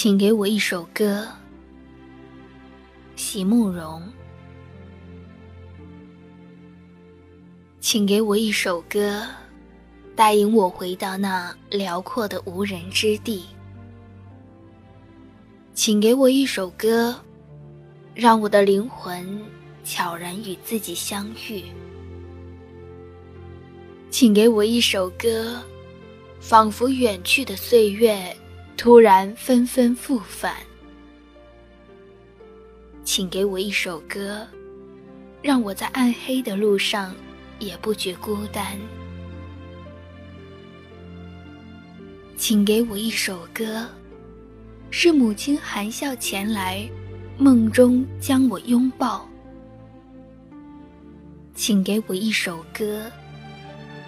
请给我一首歌，席慕容。请给我一首歌，带引我回到那辽阔的无人之地。请给我一首歌，让我的灵魂悄然与自己相遇。请给我一首歌，仿佛远去的岁月。突然纷纷复返，请给我一首歌，让我在暗黑的路上也不觉孤单。请给我一首歌，是母亲含笑前来，梦中将我拥抱。请给我一首歌，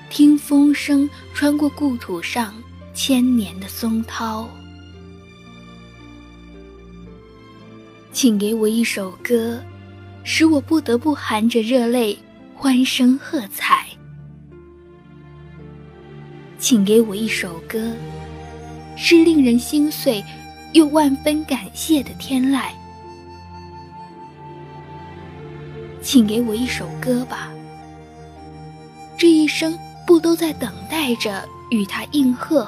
听风声穿过故土上千年的松涛。请给我一首歌，使我不得不含着热泪欢声喝彩。请给我一首歌，是令人心碎又万分感谢的天籁。请给我一首歌吧，这一生不都在等待着与他应和？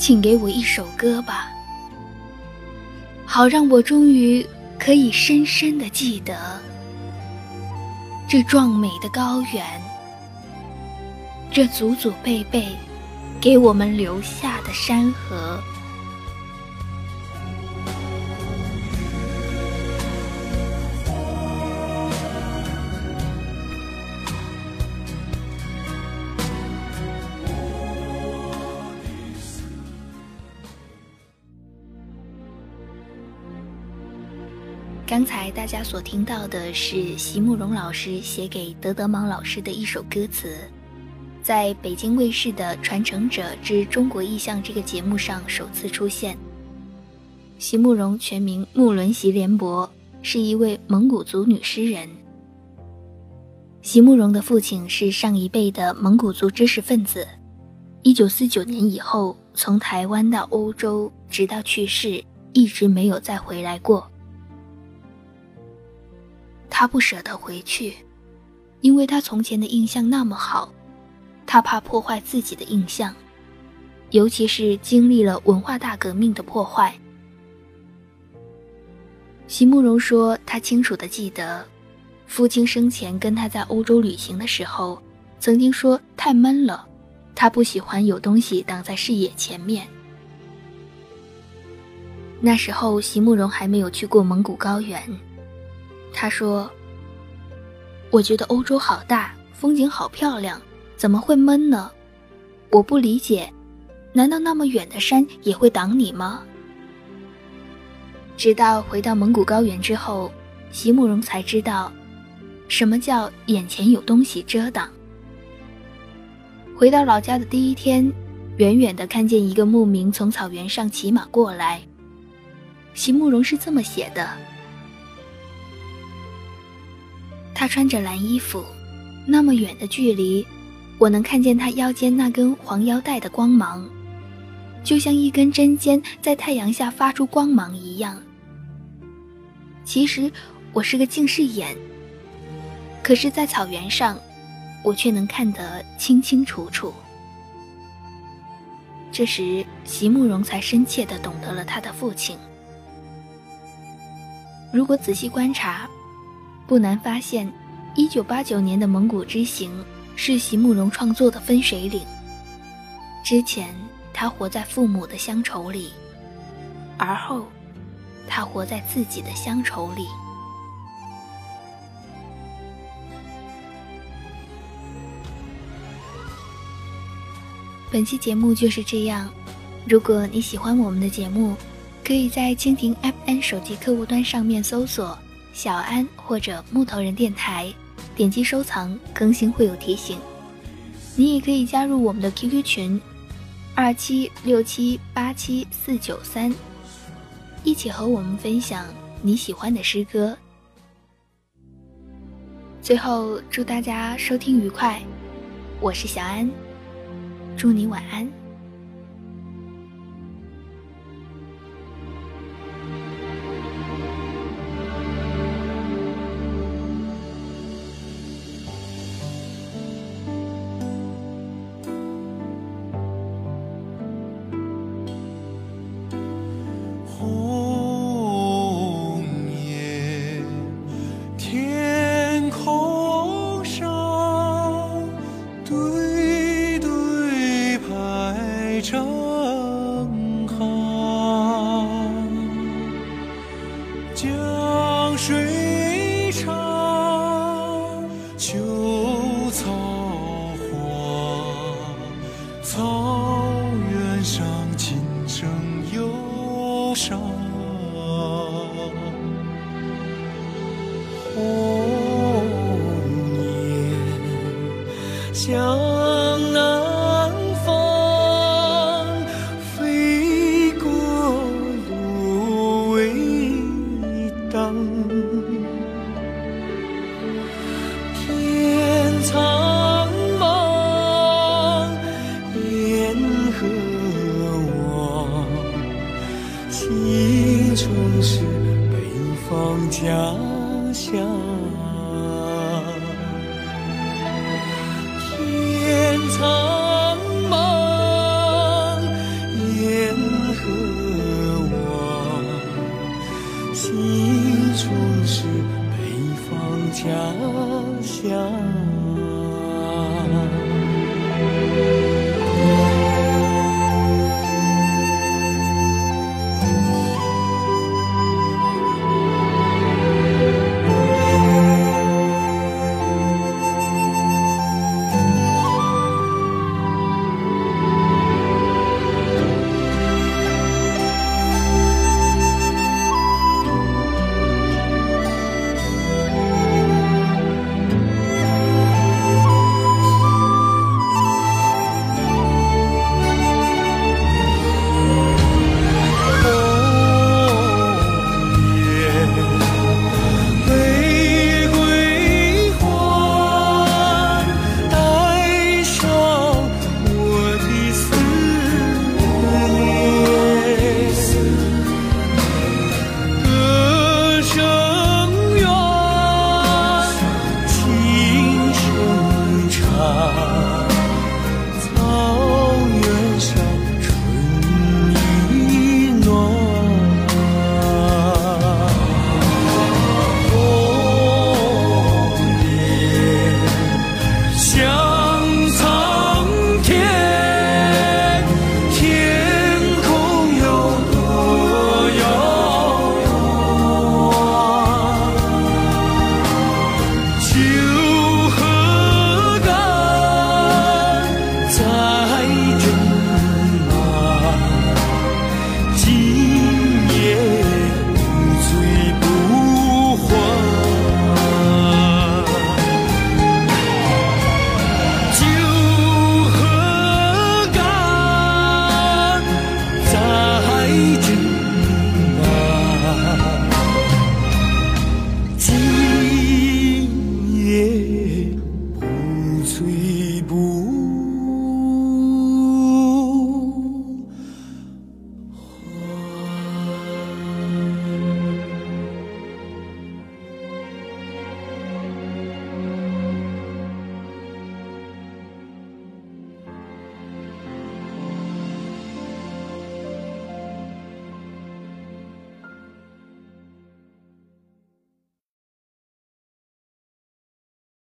请给我一首歌吧，好让我终于可以深深的记得这壮美的高原，这祖祖辈辈给我们留下的山河。刚才大家所听到的是席慕容老师写给德德芒老师的一首歌词，在北京卫视的《传承者之中国意象》这个节目上首次出现。席慕容全名木伦席连博，是一位蒙古族女诗人。席慕容的父亲是上一辈的蒙古族知识分子，一九四九年以后从台湾到欧洲，直到去世，一直没有再回来过。他不舍得回去，因为他从前的印象那么好，他怕破坏自己的印象，尤其是经历了文化大革命的破坏。席慕容说，他清楚的记得，父亲生前跟他在欧洲旅行的时候，曾经说太闷了，他不喜欢有东西挡在视野前面。那时候，席慕容还没有去过蒙古高原。他说：“我觉得欧洲好大，风景好漂亮，怎么会闷呢？我不理解，难道那么远的山也会挡你吗？”直到回到蒙古高原之后，席慕容才知道，什么叫眼前有东西遮挡。回到老家的第一天，远远的看见一个牧民从草原上骑马过来。席慕容是这么写的。他穿着蓝衣服，那么远的距离，我能看见他腰间那根黄腰带的光芒，就像一根针尖在太阳下发出光芒一样。其实我是个近视眼，可是，在草原上，我却能看得清清楚楚。这时，席慕容才深切地懂得了他的父亲。如果仔细观察。不难发现，一九八九年的蒙古之行是席慕容创作的分水岭。之前，他活在父母的乡愁里；而后，他活在自己的乡愁里。本期节目就是这样。如果你喜欢我们的节目，可以在蜻蜓 FM 手机客户端上面搜索。小安或者木头人电台，点击收藏，更新会有提醒。你也可以加入我们的 QQ 群，二七六七八七四九三，一起和我们分享你喜欢的诗歌。最后，祝大家收听愉快，我是小安，祝你晚安。秋草花，草原上琴声忧伤。鸿雁向南家乡。